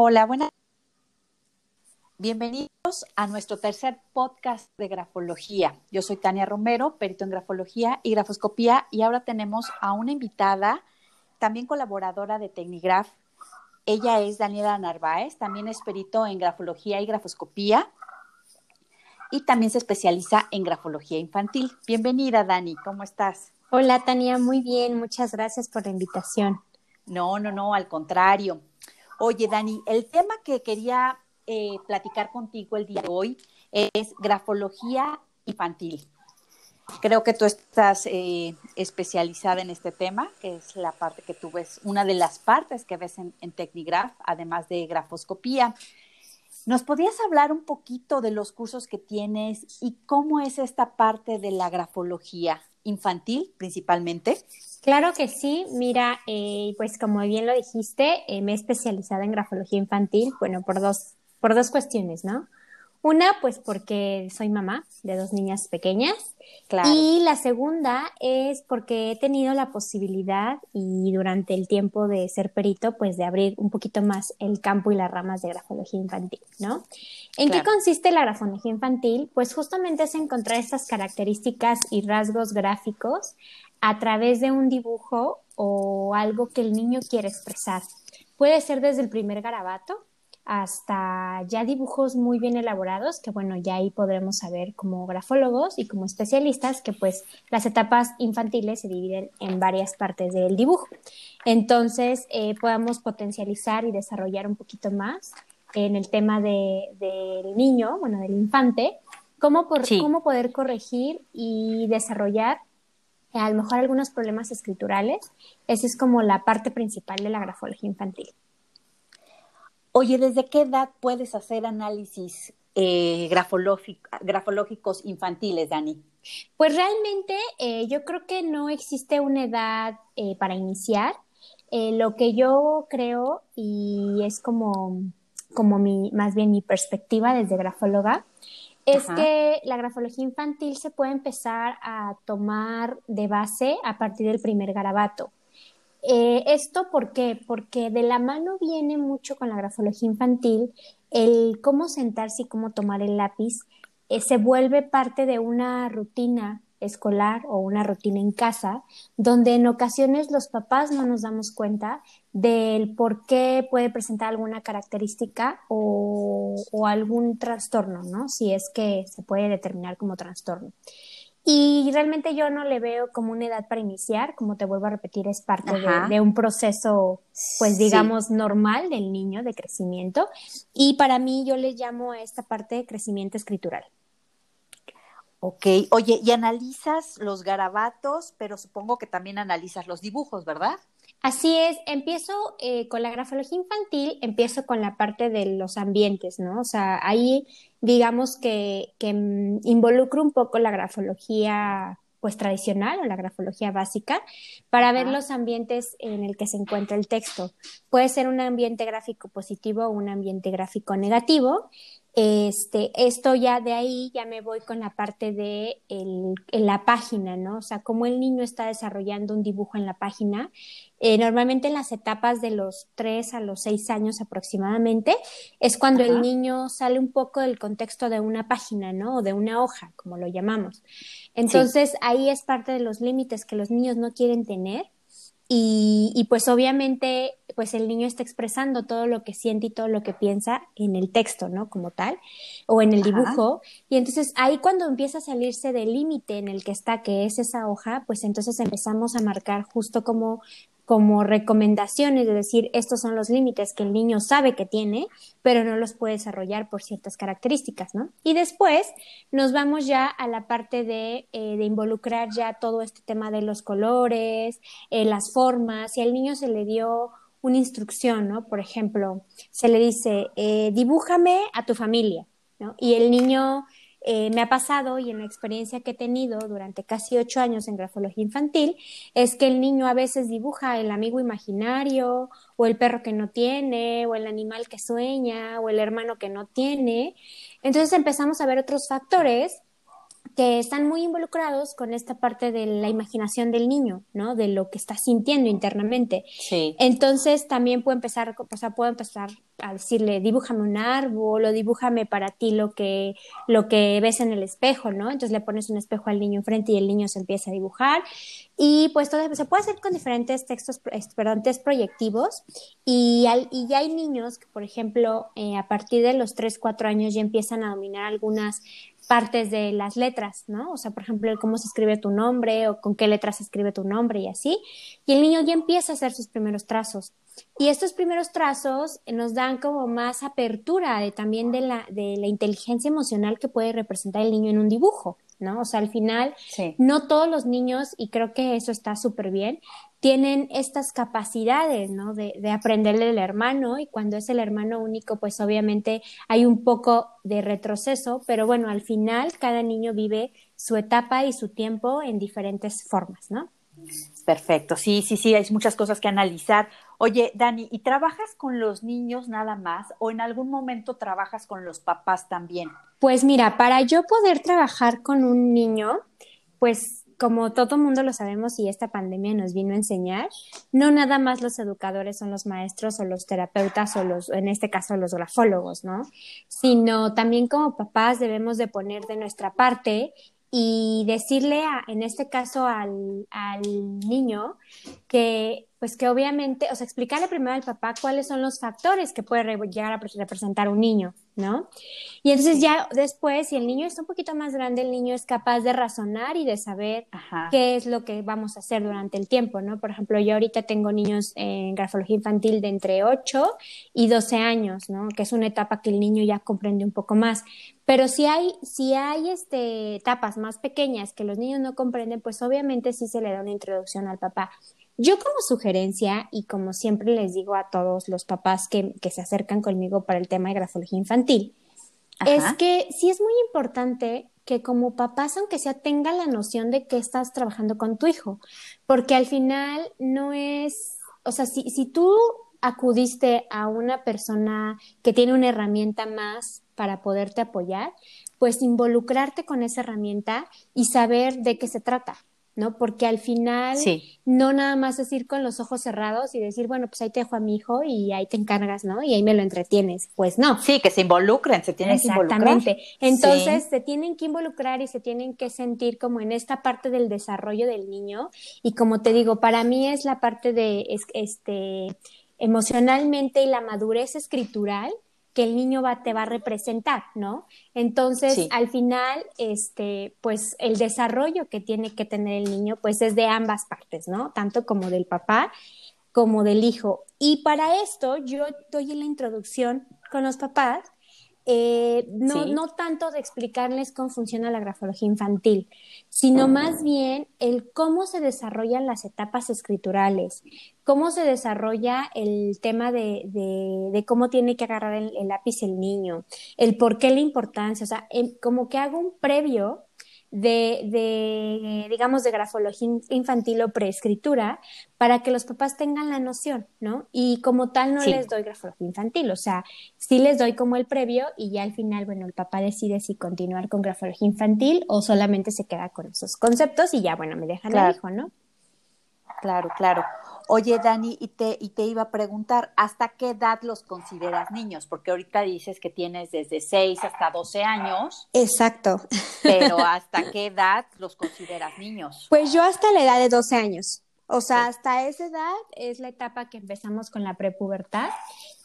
Hola, buenas. Bienvenidos a nuestro tercer podcast de grafología. Yo soy Tania Romero, perito en grafología y grafoscopía, y ahora tenemos a una invitada, también colaboradora de Tecnigraf. Ella es Daniela Narváez, también es perito en grafología y grafoscopía, y también se especializa en grafología infantil. Bienvenida, Dani, ¿cómo estás? Hola, Tania, muy bien, muchas gracias por la invitación. No, no, no, al contrario. Oye, Dani, el tema que quería eh, platicar contigo el día de hoy es grafología infantil. Creo que tú estás eh, especializada en este tema, que es la parte que tú ves, una de las partes que ves en, en además de grafoscopía. ¿Nos podrías hablar un poquito de los cursos que tienes y cómo es esta parte de la grafología infantil principalmente? Claro que sí, mira, eh, pues como bien lo dijiste, eh, me he especializado en grafología infantil, bueno, por dos, por dos cuestiones, ¿no? Una, pues porque soy mamá de dos niñas pequeñas. Claro. Y la segunda es porque he tenido la posibilidad y durante el tiempo de ser perito, pues de abrir un poquito más el campo y las ramas de grafología infantil, ¿no? ¿En qué consiste la grafología infantil? Pues justamente es encontrar estas características y rasgos gráficos a través de un dibujo o algo que el niño quiere expresar. Puede ser desde el primer garabato hasta ya dibujos muy bien elaborados, que bueno, ya ahí podremos saber como grafólogos y como especialistas que pues las etapas infantiles se dividen en varias partes del dibujo. Entonces, eh, podamos potencializar y desarrollar un poquito más en el tema del niño, bueno, del infante, cómo, por, cómo poder corregir y desarrollar a lo mejor algunos problemas escriturales. Esa es como la parte principal de la grafología infantil. Oye, ¿desde qué edad puedes hacer análisis eh, grafológicos infantiles, Dani? Pues realmente eh, yo creo que no existe una edad eh, para iniciar. lo que yo creo, y es como, como mi, más bien mi perspectiva desde grafóloga, es que la grafología infantil se puede empezar a tomar de base a partir del primer garabato. Eh, ¿Esto por qué? Porque de la mano viene mucho con la grafología infantil el cómo sentarse y cómo tomar el lápiz. Eh, se vuelve parte de una rutina escolar o una rutina en casa, donde en ocasiones los papás no nos damos cuenta del por qué puede presentar alguna característica o, o algún trastorno, ¿no? Si es que se puede determinar como trastorno. Y realmente yo no le veo como una edad para iniciar, como te vuelvo a repetir, es parte de, un proceso, pues digamos, normal del niño de crecimiento. Y para mí yo le llamo a esta parte de crecimiento escritural. Ok, oye, y analizas los garabatos, pero supongo que también analizas los dibujos, ¿verdad? Así es, empiezo eh, con la grafología infantil, empiezo con la parte de los ambientes, ¿no? O sea, ahí digamos que, que mm, involucro un poco la grafología pues tradicional o la grafología básica para ver los ambientes en el que se encuentra el texto. Puede ser un ambiente gráfico positivo o un ambiente gráfico negativo este, esto ya de ahí ya me voy con la parte de el, la página, ¿no? O sea, cómo el niño está desarrollando un dibujo en la página. Eh, normalmente en las etapas de los tres a los seis años aproximadamente es cuando el niño sale un poco del contexto de una página, ¿no? O de una hoja, como lo llamamos. Entonces ahí es parte de los límites que los niños no quieren tener y, y, pues obviamente, pues el niño está expresando todo lo que siente y todo lo que piensa en el texto, ¿no? Como tal, o en el dibujo. Y entonces ahí cuando empieza a salirse del límite en el que está, que es esa hoja, pues entonces empezamos a marcar justo como como recomendaciones de decir estos son los límites que el niño sabe que tiene, pero no los puede desarrollar por ciertas características, ¿no? Y después nos vamos ya a la parte de, eh, de involucrar ya todo este tema de los colores, eh, las formas, si al niño se le dio una instrucción, ¿no? Por ejemplo, se le dice, eh, dibújame a tu familia, ¿no? Y el niño eh, me ha pasado y en la experiencia que he tenido durante casi ocho años en grafología infantil es que el niño a veces dibuja el amigo imaginario o el perro que no tiene o el animal que sueña o el hermano que no tiene. Entonces empezamos a ver otros factores que están muy involucrados con esta parte de la imaginación del niño, ¿no? De lo que está sintiendo internamente. Sí. Entonces también puedo empezar, o sea, puedo empezar a decirle, dibújame un árbol o dibújame para ti lo que, lo que ves en el espejo, ¿no? Entonces le pones un espejo al niño enfrente y el niño se empieza a dibujar. Y pues todo se puede hacer con diferentes textos, proyectivos. Y, y ya hay niños que, por ejemplo, eh, a partir de los 3, 4 años ya empiezan a dominar algunas partes de las letras, ¿no? O sea, por ejemplo, cómo se escribe tu nombre o con qué letras se escribe tu nombre y así. Y el niño ya empieza a hacer sus primeros trazos. Y estos primeros trazos nos dan como más apertura de, también de la, de la inteligencia emocional que puede representar el niño en un dibujo. ¿no? O sea, al final, no todos los niños, y creo que eso está súper bien, tienen estas capacidades, ¿no? De, de aprenderle del hermano, y cuando es el hermano único, pues obviamente hay un poco de retroceso, pero bueno, al final cada niño vive su etapa y su tiempo en diferentes formas, ¿no? Perfecto, sí, sí, sí, hay muchas cosas que analizar. Oye, Dani, ¿y trabajas con los niños nada más o en algún momento trabajas con los papás también? Pues mira, para yo poder trabajar con un niño, pues como todo mundo lo sabemos y esta pandemia nos vino a enseñar, no nada más los educadores son los maestros o los terapeutas o los, en este caso, los grafólogos, ¿no? Sino también como papás debemos de poner de nuestra parte y decirle a, en este caso al, al niño que pues que obviamente, o sea, explicarle primero al papá cuáles son los factores que puede llegar a representar un niño, ¿no? Y entonces ya después, si el niño está un poquito más grande, el niño es capaz de razonar y de saber qué es lo que vamos a hacer durante el tiempo, ¿no? Por ejemplo, yo ahorita tengo niños en grafología infantil de entre 8 y 12 años, ¿no? Que es una etapa que el niño ya comprende un poco más. Pero si hay, si hay este, etapas más pequeñas que los niños no comprenden, pues obviamente sí se le da una introducción al papá. Yo como sugerencia, y como siempre les digo a todos los papás que, que se acercan conmigo para el tema de grafología infantil, es que sí es muy importante que como papás, aunque sea, tenga la noción de que estás trabajando con tu hijo, porque al final no es, o sea, si, si tú acudiste a una persona que tiene una herramienta más para poderte apoyar, pues involucrarte con esa herramienta y saber de qué se trata. ¿No? Porque al final no nada más es ir con los ojos cerrados y decir, bueno, pues ahí te dejo a mi hijo y ahí te encargas, ¿no? Y ahí me lo entretienes. Pues no. Sí, que se involucren, se tienen que involucrar. Exactamente. Entonces se tienen que involucrar y se tienen que sentir como en esta parte del desarrollo del niño. Y como te digo, para mí es la parte de este emocionalmente y la madurez escritural que el niño va, te va a representar, ¿no? Entonces, al final, este, pues el desarrollo que tiene que tener el niño, pues es de ambas partes, ¿no? Tanto como del papá como del hijo. Y para esto, yo doy la introducción con los papás eh, no, no tanto de explicarles cómo funciona la grafología infantil, sino más bien el cómo se desarrollan las etapas escriturales, cómo se desarrolla el tema de, de, cómo tiene que agarrar el, lápiz el niño, el por qué la importancia, o sea, como que hago un previo de, de, digamos, de grafología infantil o preescritura para que los papás tengan la noción, ¿no? Y como tal no les doy grafología infantil, o sea, sí les doy como el previo y ya al final, bueno, el papá decide si continuar con grafología infantil o solamente se queda con esos conceptos y ya, bueno, me dejan el hijo, ¿no? Claro, claro. Oye, Dani, y te, y te iba a preguntar, ¿hasta qué edad los consideras niños? Porque ahorita dices que tienes desde 6 hasta 12 años. Exacto. Pero ¿hasta qué edad los consideras niños? Pues yo hasta la edad de 12 años. O sea, hasta esa edad es la etapa que empezamos con la prepubertad.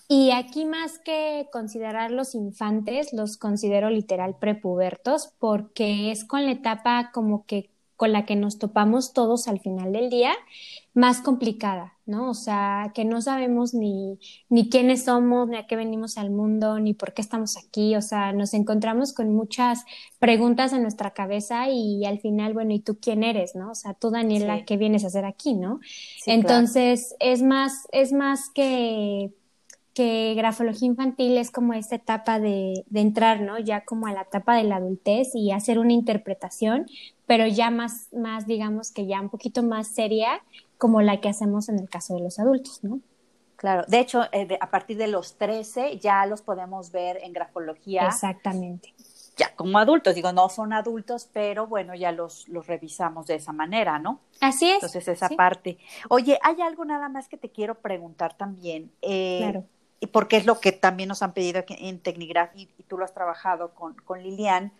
Y aquí más que considerar los infantes, los considero literal prepubertos porque es con la etapa como que con la que nos topamos todos al final del día, más complicada, ¿no? O sea, que no sabemos ni, ni quiénes somos, ni a qué venimos al mundo, ni por qué estamos aquí, o sea, nos encontramos con muchas preguntas en nuestra cabeza y al final, bueno, ¿y tú quién eres, no? O sea, tú, Daniela, ¿qué vienes a hacer aquí, no? Entonces, es más, es más que que grafología infantil es como esta etapa de, de, entrar, ¿no? Ya como a la etapa de la adultez y hacer una interpretación, pero ya más, más, digamos que ya un poquito más seria, como la que hacemos en el caso de los adultos, ¿no? Claro, de hecho, eh, a partir de los 13 ya los podemos ver en grafología. Exactamente. ya como adultos, digo, no son adultos, pero bueno, ya los, los revisamos de esa manera, ¿no? Así es. Entonces, esa parte. Oye, hay algo nada más que te quiero preguntar también. Eh, claro. Porque es lo que también nos han pedido en Tecnigraph y, tú lo has trabajado con, con Lilian.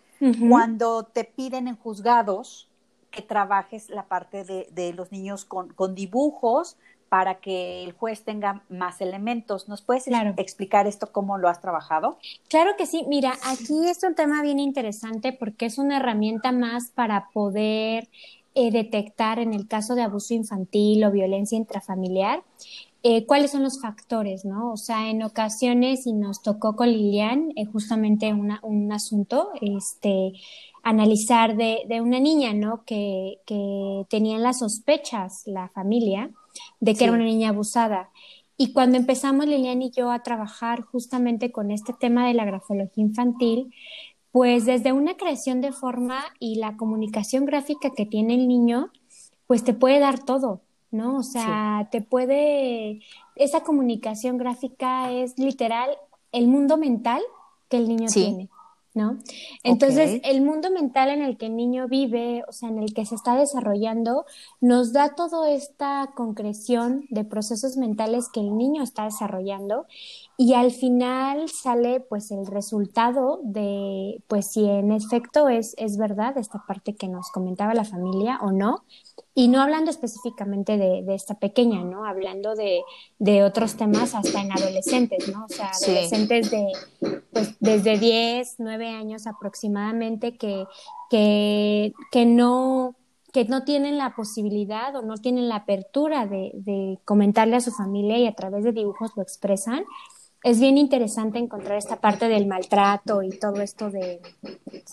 Cuando te piden en juzgados que trabajes la parte de, de los niños con, con dibujos, para que el juez tenga más elementos. ¿Nos puedes explicar esto cómo lo has trabajado? Claro que sí. Mira, aquí es un tema bien interesante porque es una herramienta más para poder eh, detectar en el caso de abuso infantil o violencia intrafamiliar. Eh, cuáles son los factores, ¿no? O sea, en ocasiones, y nos tocó con Lilian eh, justamente un asunto, este, analizar de, de una niña, ¿no? Que, que tenían las sospechas la familia de que era una niña abusada. Y cuando empezamos Lilian y yo a trabajar justamente con este tema de la grafología infantil, pues desde una creación de forma y la comunicación gráfica que tiene el niño, pues te puede dar todo, ¿no? O sea, te puede, esa comunicación gráfica es literal el mundo mental que el niño tiene. ¿no? Entonces, el mundo mental en el que el niño vive, o sea, en el que se está desarrollando, nos da toda esta concreción de procesos mentales que el niño está desarrollando y al final sale pues el resultado de pues si en efecto es, es verdad esta parte que nos comentaba la familia o no y no hablando específicamente de, de esta pequeña, ¿no? Hablando de, de, otros temas hasta en adolescentes, ¿no? O sea, adolescentes de, pues, desde 10, 9 años aproximadamente que, que, que no que no tienen la posibilidad o no tienen la apertura de, de comentarle a su familia y a través de dibujos lo expresan es bien interesante encontrar esta parte del maltrato y todo esto de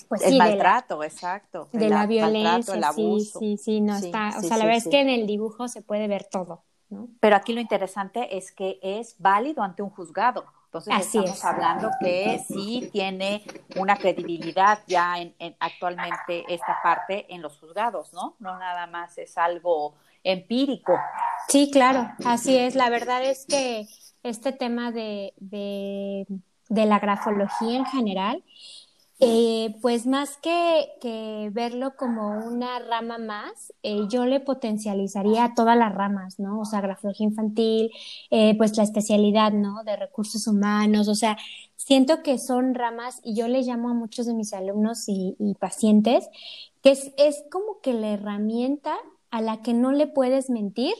pues el maltrato, exacto, de la violencia, el abuso. sí, sí, sí, no está, o sea, la verdad es que en el dibujo se puede ver todo, ¿no? Pero aquí lo interesante es que es válido ante un juzgado. Entonces estamos hablando que sí tiene una credibilidad ya en, actualmente esta parte en los juzgados, ¿no? No nada más es algo empírico. Sí, claro, así es. La verdad es que este tema de, de, la grafología en general, eh, pues más que, verlo como una rama más, eh, yo le potencializaría a todas las ramas, ¿no? O sea, grafología infantil, eh, pues la especialidad, ¿no? De recursos humanos, o sea, siento que son ramas y yo le llamo a muchos de mis alumnos y, y pacientes que es, es como que la herramienta a la que no le puedes mentir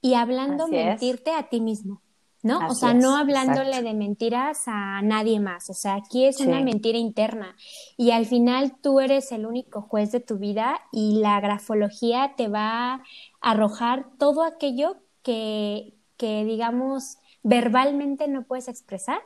y hablando mentirte a ti mismo. ¿no? o sea, no hablándole de mentiras a nadie más. O sea, aquí es una mentira interna. Y al final tú eres el único juez de tu vida y la grafología te va a arrojar todo aquello que, que digamos, verbalmente no puedes expresar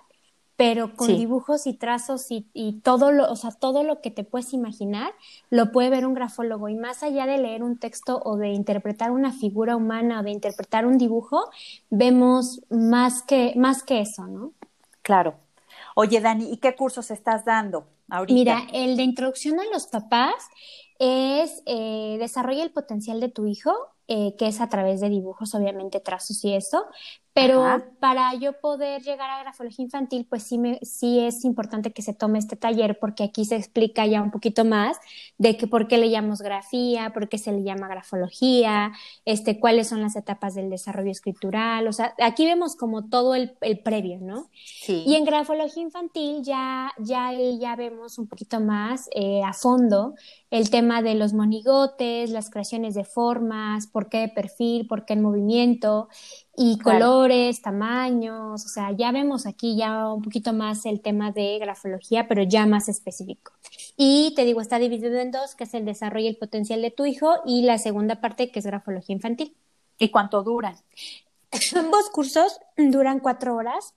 pero con dibujos y trazos y, y, todo lo, o sea, todo lo que te puedes imaginar, lo puede ver un grafólogo. Y más allá de leer un texto o de interpretar una figura humana o de interpretar un dibujo, vemos más que, más que eso, ¿no? Claro. Oye, Dani, ¿y qué cursos estás dando ahorita? Mira, el de introducción a los papás es eh, desarrolla el potencial de tu hijo, eh, que es a través de dibujos, obviamente, trazos y eso, pero para yo poder llegar a grafología infantil, pues sí, me, sí es importante que se tome este taller porque aquí se explica ya un poquito más de que por qué le llamamos grafía, por qué se le llama grafología, este, cuáles son las etapas del desarrollo escritural. O sea, aquí vemos como todo el, el previo, ¿no? Sí. Y en grafología infantil ya, ya, ya vemos un poquito más eh, a fondo el tema de los monigotes, las creaciones de formas, por qué de perfil, por qué en movimiento y colores, tamaños, o sea, ya vemos aquí ya un poquito más el tema de grafología, pero ya más específico. Y te digo, está dividido en dos, que es el desarrollo y el potencial de tu hijo, y la segunda parte, que es grafología infantil. ¿Y cuánto duran? Ambos cursos duran cuatro horas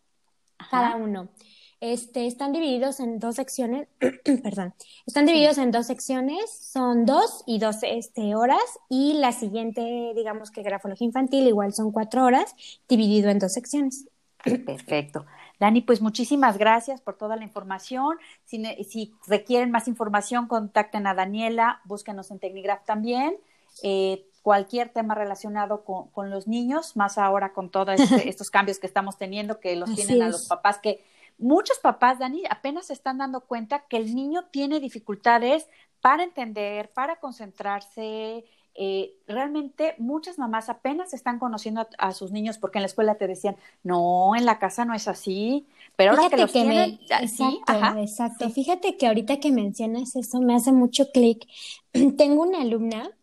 cada uno. Este, están divididos en dos secciones, perdón, están divididos en dos secciones, son dos y dos este, horas, y la siguiente, digamos que grafología infantil, igual son cuatro horas, dividido en dos secciones. Perfecto. Dani, pues muchísimas gracias por toda la información. Si, si requieren más información, contacten a Daniela, búsquenos en Tecnigraph también. Eh, cualquier tema relacionado con, con, los niños, más ahora con todos este, estos cambios que estamos teniendo, que los tienen a los papás que muchos papás, Dani, apenas se están dando cuenta que el niño tiene dificultades para entender, para concentrarse. Eh, realmente muchas mamás apenas están conociendo a, sus niños porque en la escuela te decían, no, en la casa no es así, pero ahora que los tienen, exacto, exacto. Fíjate que ahorita que mencionas eso me hace mucho clic. Tengo una alumna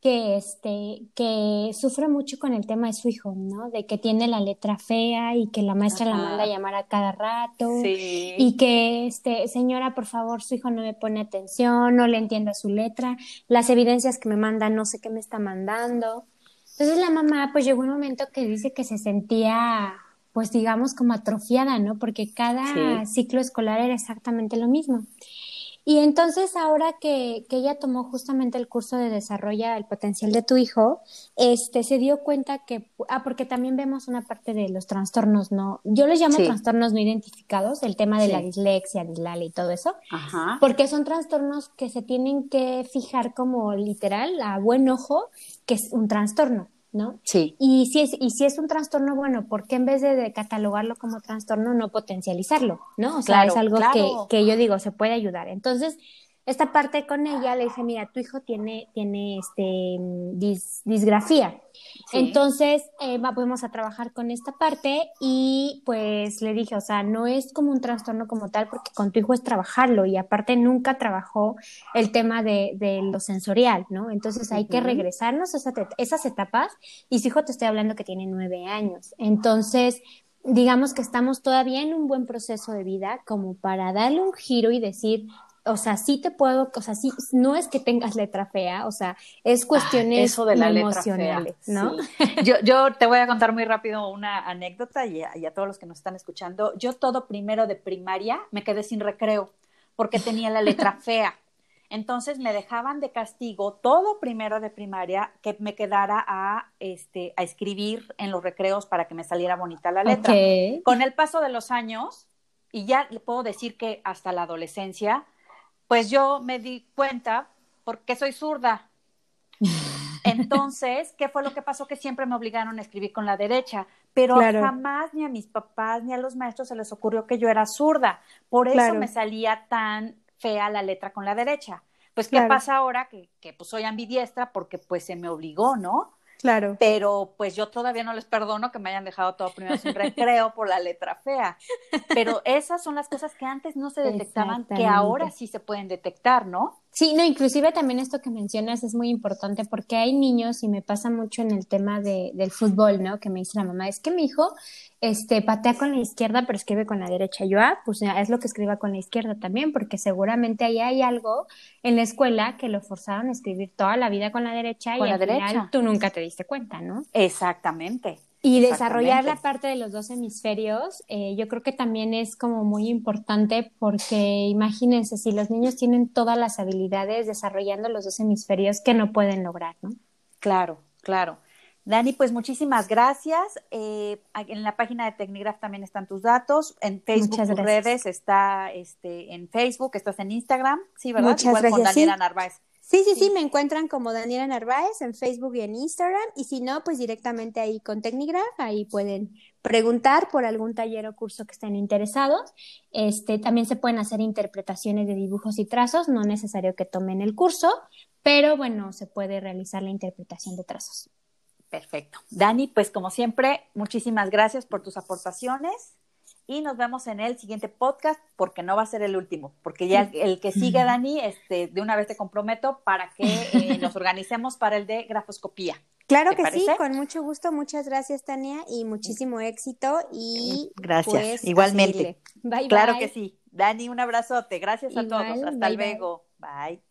que este que sufre mucho con el tema de su hijo, ¿no? De que tiene la letra fea y que la maestra la manda a llamar a cada rato y que este señora, por favor, su hijo no me pone atención, no le entiendo su letra, las evidencias que me manda no sé qué me está mandando. Entonces la mamá pues llegó un momento que dice que se sentía pues digamos como atrofiada, ¿no? Porque cada ciclo escolar era exactamente lo mismo. Y entonces ahora que, que, ella tomó justamente el curso de desarrolla el potencial de tu hijo, este se dio cuenta que, ah, porque también vemos una parte de los trastornos, ¿no? Yo les llamo trastornos no identificados, el tema de la dislexia, dislale y todo eso, Ajá. porque son trastornos que se tienen que fijar como literal, a buen ojo, que es un trastorno. ¿No? Sí. Y si es, y si es un trastorno, bueno, ¿por qué en vez de, catalogarlo como trastorno no potencializarlo, ¿no? O sea, es algo que, que yo digo, se puede ayudar. Entonces, esta parte con ella le dije, mira, tu hijo tiene, tiene este, disgrafía. Entonces, eh, vamos a trabajar con esta parte y pues le dije, o sea, no es como un trastorno como tal porque con tu hijo es trabajarlo y aparte nunca trabajó el tema de, de lo sensorial, ¿no? Entonces hay que regresarnos a esas etapas y su hijo te estoy hablando que tiene nueve años. Entonces, digamos que estamos todavía en un buen proceso de vida como para darle un giro y decir, o sea, sí te puedo, o sea, sí, no es que tengas letra fea, o sea, es ah, cuestiones eso de la emocionales, ¿no? Yo, yo te voy a contar muy rápido una anécdota y a, y a, todos los que nos están escuchando. Yo todo primero de primaria me quedé sin recreo porque tenía la letra fea. Entonces me dejaban de castigo todo primero de primaria que me quedara a, este, a escribir en los recreos para que me saliera bonita la letra. Con el paso de los años, y ya le puedo decir que hasta la adolescencia, pues yo me di cuenta porque soy zurda. Entonces, ¿qué fue lo que pasó? Que siempre me obligaron a escribir con la derecha, pero jamás ni a mis papás ni a los maestros se les ocurrió que yo era zurda. Por eso me salía tan fea la letra con la derecha. Pues, ¿qué pasa ahora? Que, que pues soy ambidiestra porque pues se me obligó, ¿no? Claro. Pero pues yo todavía no les perdono que me hayan dejado todo primero sin recreo por la letra fea. Pero esas son las cosas que antes no se detectaban, que ahora sí se pueden detectar, ¿no? Sí, no, inclusive también esto que mencionas es muy importante porque hay niños y me pasa mucho en el tema de, del fútbol, ¿no? Que me dice la mamá, es que mi hijo este, patea con la izquierda pero escribe con la derecha. Yo, ah, pues es lo que escriba con la izquierda también porque seguramente ahí hay algo en la escuela que lo forzaron a escribir toda la vida con la derecha y al final tú nunca te diste cuenta, ¿no? Exactamente. Y desarrollar la parte de los dos hemisferios, eh, yo creo que también es como muy importante porque imagínense, si los niños tienen todas las habilidades desarrollando los dos hemisferios, que no pueden lograr, ¿no? Claro, claro. Dani, pues muchísimas gracias. Eh, en la página de Tecnigraph también están tus datos. En Facebook, tus redes, está este, en Facebook, estás en Instagram, sí, ¿verdad? Muchas gracias. Con Daniela Narváez. Sí, sí, sí, me encuentran como Daniela Narváez en Facebook y en Instagram. Y si no, pues directamente ahí con Technigraph, ahí pueden preguntar por algún taller o curso que estén interesados. Este, también se pueden hacer interpretaciones de dibujos y trazos, no necesario que tomen el curso, pero bueno, se puede realizar la interpretación de trazos. Perfecto. Dani, pues como siempre, muchísimas gracias por tus aportaciones y nos vemos en el siguiente podcast porque no va a ser el último, porque ya el, que sigue, Dani, este, de una vez te comprometo para que eh, nos organicemos para el de grafoscopía. Claro que sí, con mucho gusto. Muchas gracias, Tania, y muchísimo éxito. Y gracias, pues, igualmente. Bye, claro que sí. Dani, un abrazote. Gracias a todos. Hasta luego. bye.